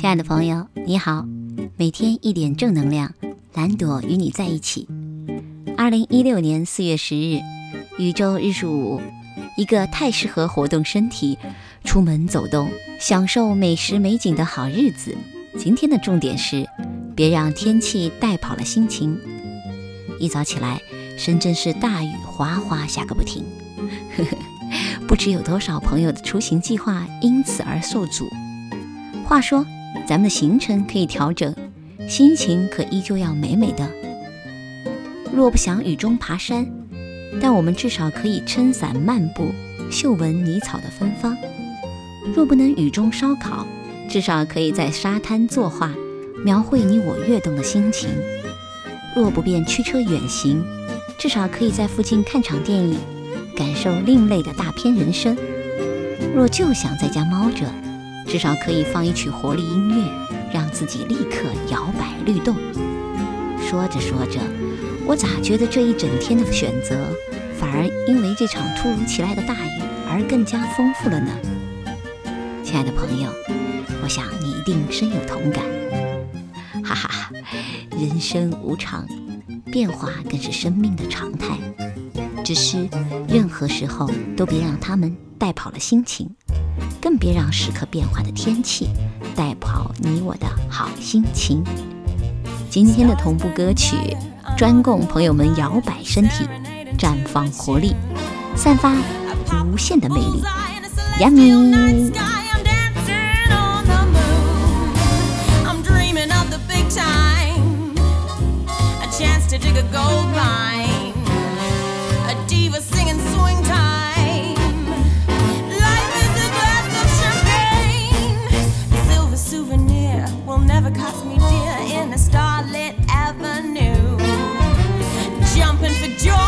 亲爱的朋友，你好，每天一点正能量，蓝朵与你在一起。二零一六年四月十日，宇宙日数五，一个太适合活动身体、出门走动、享受美食美景的好日子。今天的重点是，别让天气带跑了心情。一早起来，深圳市大雨哗哗下个不停，呵呵，不知有多少朋友的出行计划因此而受阻。话说，咱们的行程可以调整，心情可依旧要美美的。若不想雨中爬山，但我们至少可以撑伞漫步，嗅闻泥草的芬芳；若不能雨中烧烤，至少可以在沙滩作画，描绘你我跃动的心情。若不便驱车远行，至少可以在附近看场电影，感受另类的大片人生。若就想在家猫着，至少可以放一曲活力音乐，让自己立刻摇摆律动。说着说着，我咋觉得这一整天的选择，反而因为这场突如其来的大雨而更加丰富了呢？亲爱的朋友，我想你一定深有同感。哈哈哈，人生无常，变化更是生命的常态。只是任何时候都别让他们带跑了心情，更别让时刻变化的天气带跑你我的好心情。今天的同步歌曲，专供朋友们摇摆身体，绽放活力，散发无限的魅力。Yummy。never cost me dear in a starlit avenue. Jumping for joy.